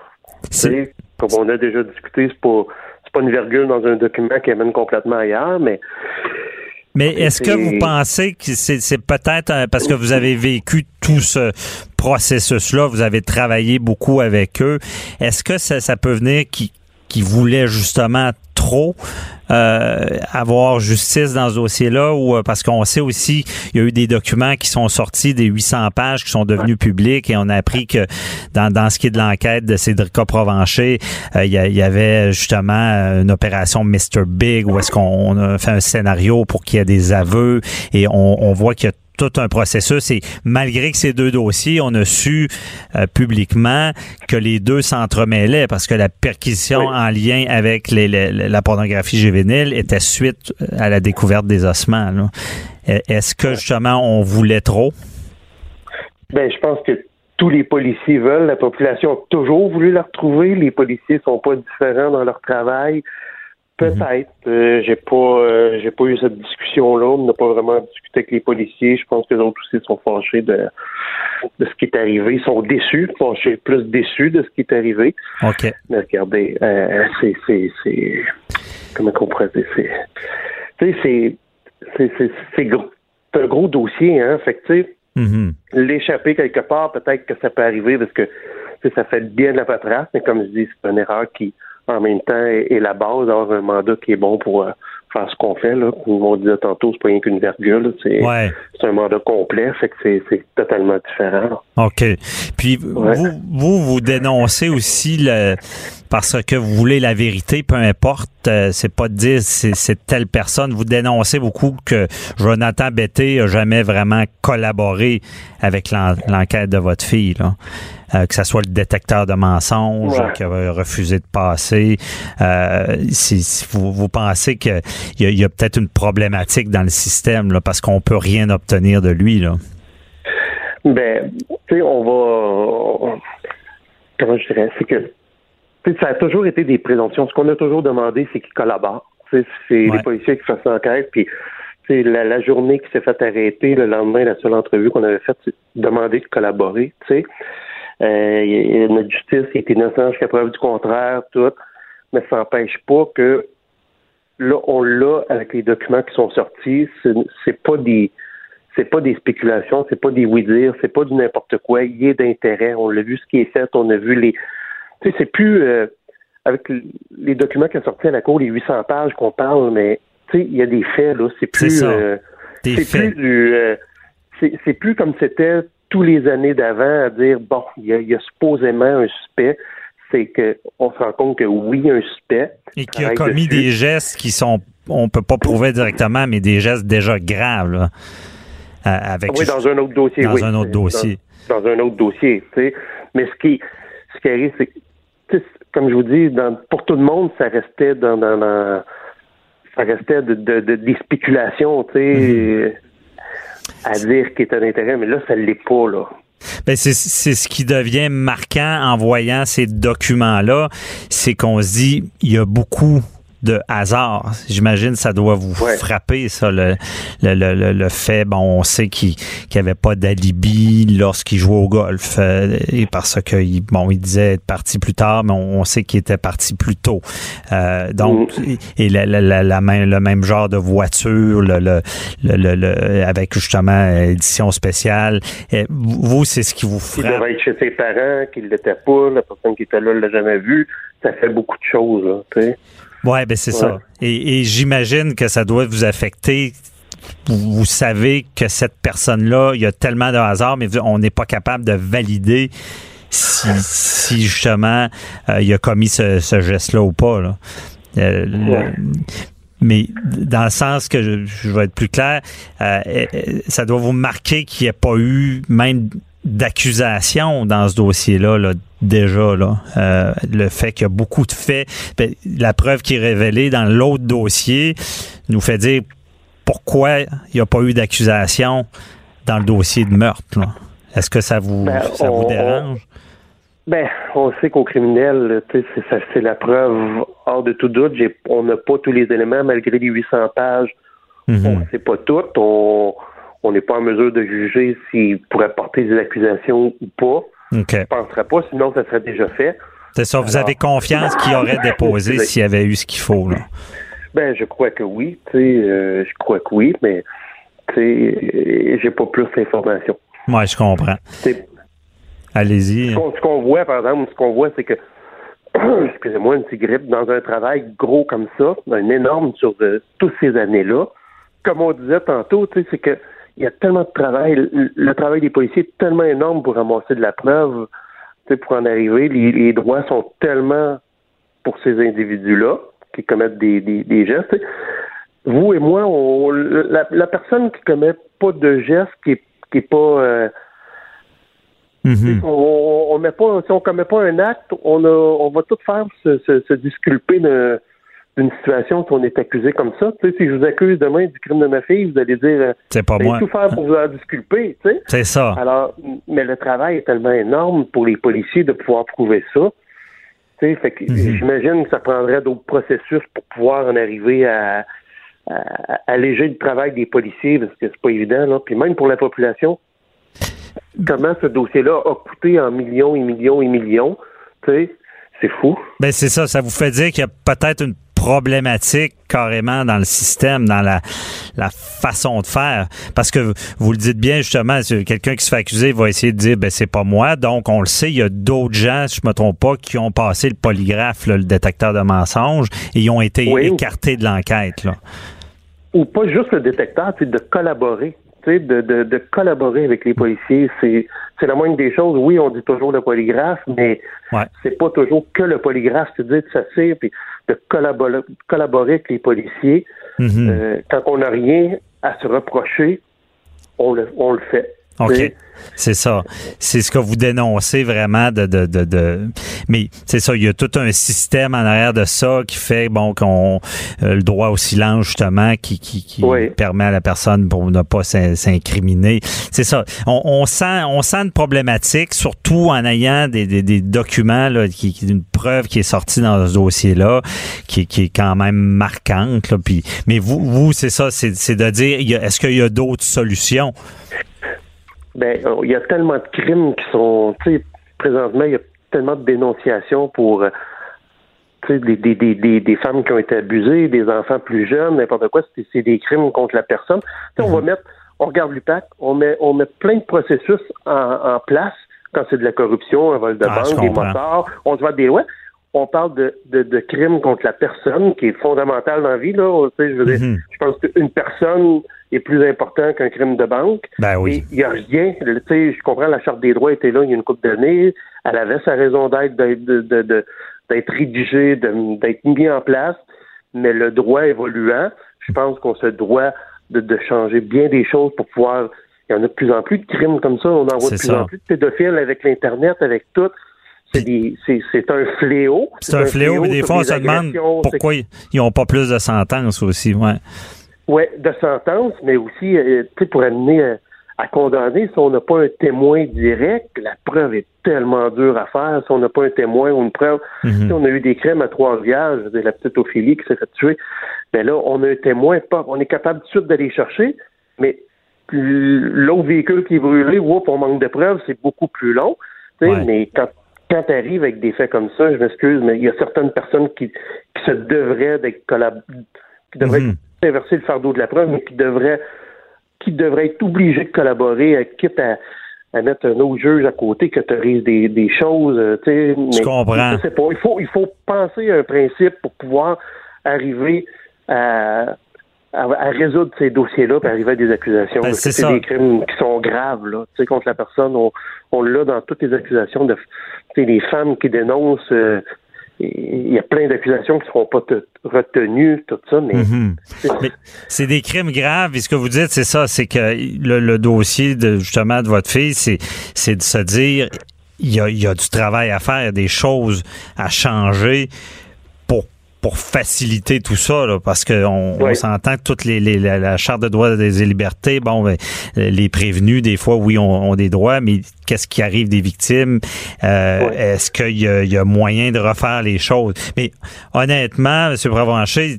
Comme on a déjà discuté, c'est pas pas une virgule dans un document qui amène complètement ailleurs, mais mais est-ce que vous pensez que c'est peut-être euh, parce que vous avez vécu tout ce processus-là, vous avez travaillé beaucoup avec eux, est-ce que ça, ça peut venir qui qui voulait justement trop euh, avoir justice dans ce dossier-là ou euh, parce qu'on sait aussi il y a eu des documents qui sont sortis des 800 pages qui sont devenus publics et on a appris que dans, dans ce qui est de l'enquête de Cédric Provencher euh, il, y avait justement une opération Mr Big où est-ce qu'on a fait un scénario pour qu'il y ait des aveux et on, on voit qu'il y a tout un processus et malgré que ces deux dossiers, on a su euh, publiquement que les deux s'entremêlaient parce que la perquisition en lien avec les, la pornographie juvénile était suite à la découverte des ossements. Est-ce que justement on voulait trop? Ben, je pense que tous les policiers veulent. La population a toujours voulu la retrouver. Les policiers sont pas différents dans leur travail. Peut-être. Euh, j'ai pas euh, j'ai pas eu cette discussion-là. On n'a pas vraiment discuté avec les policiers. Je pense que les autres aussi sont fâchés de, de ce qui est arrivé. Ils sont déçus, fâchés, plus déçus de ce qui est arrivé. OK. Mais regardez, euh, c'est c'est c'est comment on pourrait dire c'est c'est c'est c'est gros. C'est un gros dossier, hein. Fait que tu sais, mm-hmm. l'échapper quelque part, peut-être que ça peut arriver parce que ça fait bien de la paperasse, mais comme je dis, c'est une erreur qui, en même temps, est, la base d'avoir un mandat qui est bon pour euh, faire ce qu'on fait. Là. Comme on disait tantôt, c'est pas rien qu'une virgule. C'est un mandat complet, fait que c'est totalement différent. OK. Puis vous, vous, vous dénoncez aussi le parce que vous voulez la vérité, peu importe, euh, c'est pas de dire c'est telle personne. Vous dénoncez beaucoup que Jonathan Betté a jamais vraiment collaboré avec l'enquête de votre fille, là. Euh, que ce soit le détecteur de mensonges qui a refusé de passer. Euh, si, vous, vous, pensez qu'il y a, a peut-être une problématique dans le système là, parce qu'on peut rien obtenir de lui. Là. Ben, tu sais, on va. Comment je dirais? C'est que ça a toujours été des présomptions. Ce qu'on a toujours demandé, c'est qu'ils collaborent. C'est les policiers qui font l'enquête, puis la, la journée qui s'est fait arrêter, le lendemain, la seule entrevue qu'on avait faite, c'est demander de collaborer. sais. Euh, notre justice est innocente jusqu'à preuve du contraire, tout, mais ça n'empêche pas que là, on l'a avec les documents qui sont sortis. C'est pas des c'est pas des spéculations, c'est pas des oui-dire, c'est pas du n'importe quoi. Il y a d'intérêt. On l'a vu ce qui est fait, on a vu les tu sais, c'est plus euh, avec les documents qui sont sortis à la cour, les 800 pages qu'on parle, mais tu sais, il y a des faits, là. C'est plus. Euh, c'est plus du. Euh, c'est plus comme c'était tous les années d'avant à dire bon, il y, a, supposément un suspect. C'est qu'on se rend compte que oui, il y a un suspect. Et qui a commis des gestes qui sont, on peut pas prouver directement, mais des gestes déjà graves. Là, avec, oui, dans un autre dossier. Dans un autre dossier. Dans, un autre dossier. Tu sais. Mais ce qui, ce qui arrive, c'est comme je vous dis, pour tout le monde, ça restait dans, ça restait de, des spéculations, tu sais, mm-hmm. À dire qu'il était d'intérêt, mais là, ça ne l'est pas, là. Ben c'est ce qui devient marquant en voyant ces documents-là, c'est qu'on se dit il y a beaucoup de hasard. J'imagine ça doit vous frapper, ça, le, le, le, le, fait, bon, on sait qu'il n'y avait pas d'alibi lorsqu'il jouait au golf, euh, et parce que, bon, il disait être parti plus tard, mais on, sait qu'il était parti plus tôt. Euh, donc, mm. et la, la, la, même, le même genre de voiture, le, le, le, avec justement édition spéciale. Et vous, c'est ce qui vous frappe. Il devait être chez ses parents, qu'il l'était pas, la personne qui était là l'a jamais vu. Ça fait beaucoup de choses, là, tu sais. Ouais, ben c'est ça. Et, j'imagine que ça doit vous affecter. Vous, savez que cette personne-là, il y a tellement de hasard, mais on n'est pas capable de valider si, justement euh, il a commis ce, geste-là ou pas. Là. Euh, mais dans le sens que je, vais être plus clair, euh, ça doit vous marquer qu'il n'y ait pas eu même d'accusation dans ce dossier-là, là, déjà. Là. Euh, le fait qu'il y a beaucoup de faits, ben, la preuve qui est révélée dans l'autre dossier nous fait dire pourquoi il n'y a pas eu d'accusation dans le dossier de meurtre. Est-ce que ça vous, ben, ça vous dérange? Ben, on sait qu'au criminel, c'est la preuve hors de tout doute. On n'a pas tous les éléments malgré les 800 pages. Mm-hmm. On ne sait pas tout. On on n'est pas en mesure de juger s'il pourrait porter des accusations ou pas. Je ne penserais pas, sinon ça serait déjà fait. C'est ça, vous avez confiance qu'il aurait déposé s'il y avait eu ce qu'il faut, là? Ben, je crois que oui, tu sais, euh, je crois que oui, mais, tu sais, j'ai pas plus d'informations. Moi, je comprends. Allez-y. Ce qu'on voit, par exemple, ce qu'on voit, c'est que, excusez-moi, une petite grippe, dans un travail gros comme ça, un énorme sur de, toutes ces années-là, comme on disait tantôt, tu sais, c'est que il y a tellement de travail. Le, travail des policiers est tellement énorme pour ramasser de la preuve, pour en arriver. Les, droits sont tellement pour ces individus-là qui commettent des, des, gestes. Vous et moi, on, la, personne qui commet pas de gestes, qui est, qui est pas euh, mm-hmm. on, on, met pas, si on commet pas un acte, on a, on va tout faire se, se, se disculper de, d'une situation qu'on est accusé comme ça. Tu sais, si je vous accuse demain du crime de ma fille, vous allez dire euh, c'est pas moi. tout faire pour vous en disculper. Tu sais. C'est ça. Alors, mais le travail est tellement énorme pour les policiers de pouvoir prouver ça. Tu sais, fait que mhm. j'imagine que ça prendrait d'autres processus pour pouvoir en arriver à, alléger le travail des policiers parce que c'est pas évident là. Puis même pour la population, comment ce dossier-là a coûté en millions et millions et millions, tu sais, c'est fou. Ben c'est ça, ça vous fait dire qu'il y a peut-être une problématique carrément dans le système, dans la, la façon de faire. Parce que vous le dites bien, justement, quelqu'un qui se fait accuser va essayer de dire, ben c'est pas moi. Donc, on le sait, il y a d'autres gens, si je me trompe pas, qui ont passé le polygraphe, le détecteur de mensonges, et ils ont été écartés de l'enquête. Ou pas juste le détecteur, de collaborer. De, de, de, collaborer avec les policiers, c'est c'est la moindre des choses. Oui, on dit toujours le polygraphe, mais c'est pas toujours que le polygraphe. C'est de s'asseoir puis de collaborer, collaborer avec les policiers. Mm-hmm. Euh, quand on n'a rien à se reprocher, on le, on le fait. OK. C'est ça. C'est ce que vous dénoncez vraiment de, de, de, mais c'est ça, il y a tout un système en arrière de ça qui fait bon qu'on euh, le droit au silence justement qui, qui, qui permet à la personne pour ne pas s'incriminer. C'est ça. On, on, sent on sent une problématique surtout en ayant des, des, des documents là, qui, qui une preuve qui est sortie dans ce dossier là qui, qui est quand même marquante là, puis mais vous vous c'est ça c'est de dire est-ce qu'il y a d'autres solutions? Ben, euh, il y a tellement de crimes qui sont, tu sais, présentement, il y a tellement de dénonciations pour, euh, tu sais, des, des, des, des, femmes qui ont été abusées, des enfants plus jeunes, n'importe quoi, c'est des crimes contre la personne. on va mhm. mettre, on regarde l'UPAC, on met, on met plein de processus en, en place quand c'est de la corruption, un vol de ah, banque, des motards, on se voit des ouais, on parle de, de, de crimes contre la personne qui est fondamental dans la vie. Là. Tu sais, je, veux dire, mhm. je pense qu'une personne est plus important qu'un crime de banque. Ben oui. Il n'y a rien. Tu sais, je comprends, la Charte des droits était là il y a une couple d'années. Elle avait sa raison d'être, d'être, rédigée, d'être mis en place. Mais le droit évoluant, je pense qu'on se doit de, de changer bien des choses pour pouvoir. Il y en a de plus en plus de crimes comme ça. On en voit de plus en plus de pédophiles avec l'Internet, avec tout. C'est un fléau. C'est un, fléau, mais des fois, on se demande pourquoi ils n'ont pas plus de sentences aussi. Ouais. Oui, de sentences, mais aussi euh, pour amener euh, à condamner si on n'a pas un témoin direct. La preuve est tellement dure à faire. Si on n'a pas un témoin ou une preuve, mhm. si on a eu des crimes à Trois-Rivières, la petite Ophélie qui s'est fait tuer, ben là, on a un témoin, pas, on est capable tout de suite d'aller chercher, mais l'autre véhicule qui est brûlé, oups, on manque de preuves, c'est beaucoup plus long. Mais quand quand tu arrives avec des faits comme ça, je m'excuse, mais il y a certaines personnes qui, qui se devraient d'être collab qui devraient mhm. inverser le fardeau de la preuve, mais qui devraient qui devraient être obligés de collaborer, quitte à, à mettre un autre juge à côté qui autorise des, des choses. Euh, je comprends. Pas, il, faut, il faut penser à un principe pour pouvoir arriver à, à, résoudre ces dossiers-là et arriver à des accusations. Ben, c'est des crimes qui sont graves là, contre la personne. On, on l'a dans toutes les accusations de les femmes qui dénoncent. Euh, il y a plein d'accusations qui ne seront pas retenues, tout ça, mais, mhm. c'est des crimes graves. Et ce que vous dites, c'est ça, c'est que le, dossier de justement de votre fille, c'est de se dire il y, a, il y a du travail à faire, il y a des choses à changer pour faciliter tout ça, parce qu'on on, s'entend que toutes les, la, charte de droits et libertés, bon, ben, les prévenus des fois, oui, ont, des droits, mais qu'est-ce qui arrive des victimes? Euh, Est-ce qu'il y, y, a moyen de refaire les choses? Mais honnêtement, M. Provencher,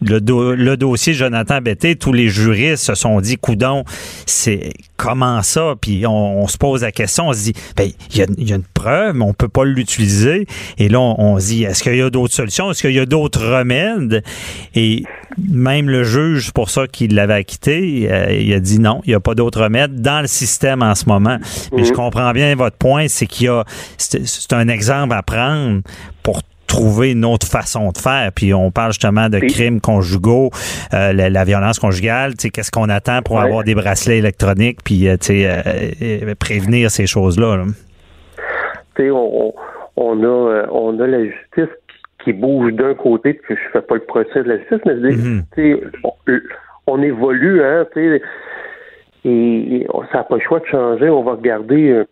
le, le dossier Jonathan Betté, tous les juristes se sont dit, coudon, c'est comment ça? Puis on, se pose la question, on se dit, ben, il y a, y a, une preuve, mais on peut pas l'utiliser. Et là, on, se dit, est-ce qu'il y a d'autres solutions? Est-ce qu'il y a d'autres remèdes? Et même le juge, pour ça qu'il l'avait acquitté, euh, il a dit non, il n'y a pas d'autres remèdes dans le système en ce moment. Mais je mhm. comprends bien votre point, c'est qu'il y a, c'est un exemple à prendre pour trouver une autre façon de faire. Puis on parle justement de crimes conjugaux, euh, la, violence conjugale. Tu sais, qu'est-ce qu'on attend pour avoir des bracelets électroniques, puis euh, tu sais, euh, prévenir ces choses-là. Tu sais, on, on, a, on a la justice qui bouge d'un côté, puis je fais pas le procès de la justice, mais tu sais, on, évolue, hein, tu sais, et, ça n'a pas le choix de changer. On va regarder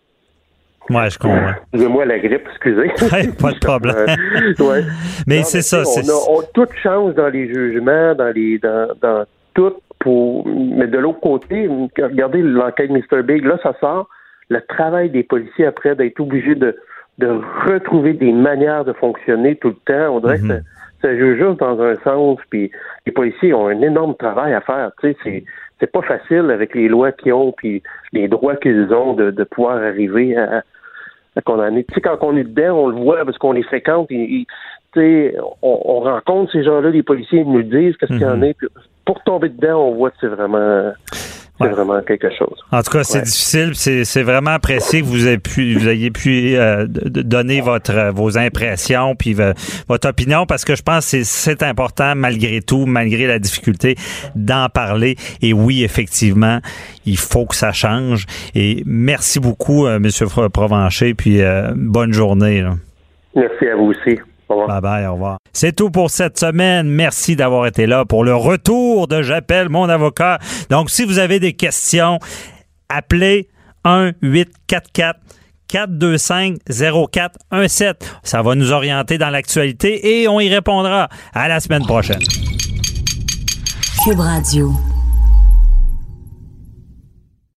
Ouais, je comprends. Excusez-moi la grippe, excusez. pas de problème. ouais. Mais c'est ça. On, tout change dans les jugements, dans les dans, dans tout pour mais de l'autre côté, regardez l'enquête Mr. Big, là, ça sort le travail des policiers après d'être obligés de, de retrouver des manières de fonctionner tout le temps. On dirait que mhm. ça, joue juste dans un sens, puis les policiers ont un énorme travail à faire. Tu sais, c'est c'est pas facile avec les lois qu'ils ont puis les droits qu'ils ont de, de pouvoir arriver à, tu sais, quand on est dedans, on le voit parce qu'on les fréquente. Ils, on, on, rencontre ces gens-là, les policiers, ils nous disent qu'est-ce qu'il y en mhm. a. Puis pour tomber dedans, on voit que c'est vraiment c'est vraiment quelque chose. En tout cas, c'est difficile. C'est vraiment apprécié que vous ayez pu, vous ayez pu euh, donner votre vos impressions puis votre opinion parce que je pense que c'est important malgré tout, malgré la difficulté d'en parler. Et oui, effectivement, il faut que ça change. Et merci beaucoup, euh, Monsieur Provencher. Puis euh, bonne journée. Merci à vous aussi. Bye bye, au revoir. C'est tout pour cette semaine. Merci d'avoir été là pour le retour de J'appelle mon avocat. Donc, si vous avez des questions, appelez 1 844 425 0417. Ça va nous orienter dans l'actualité et on y répondra à la semaine prochaine. Cube Radio.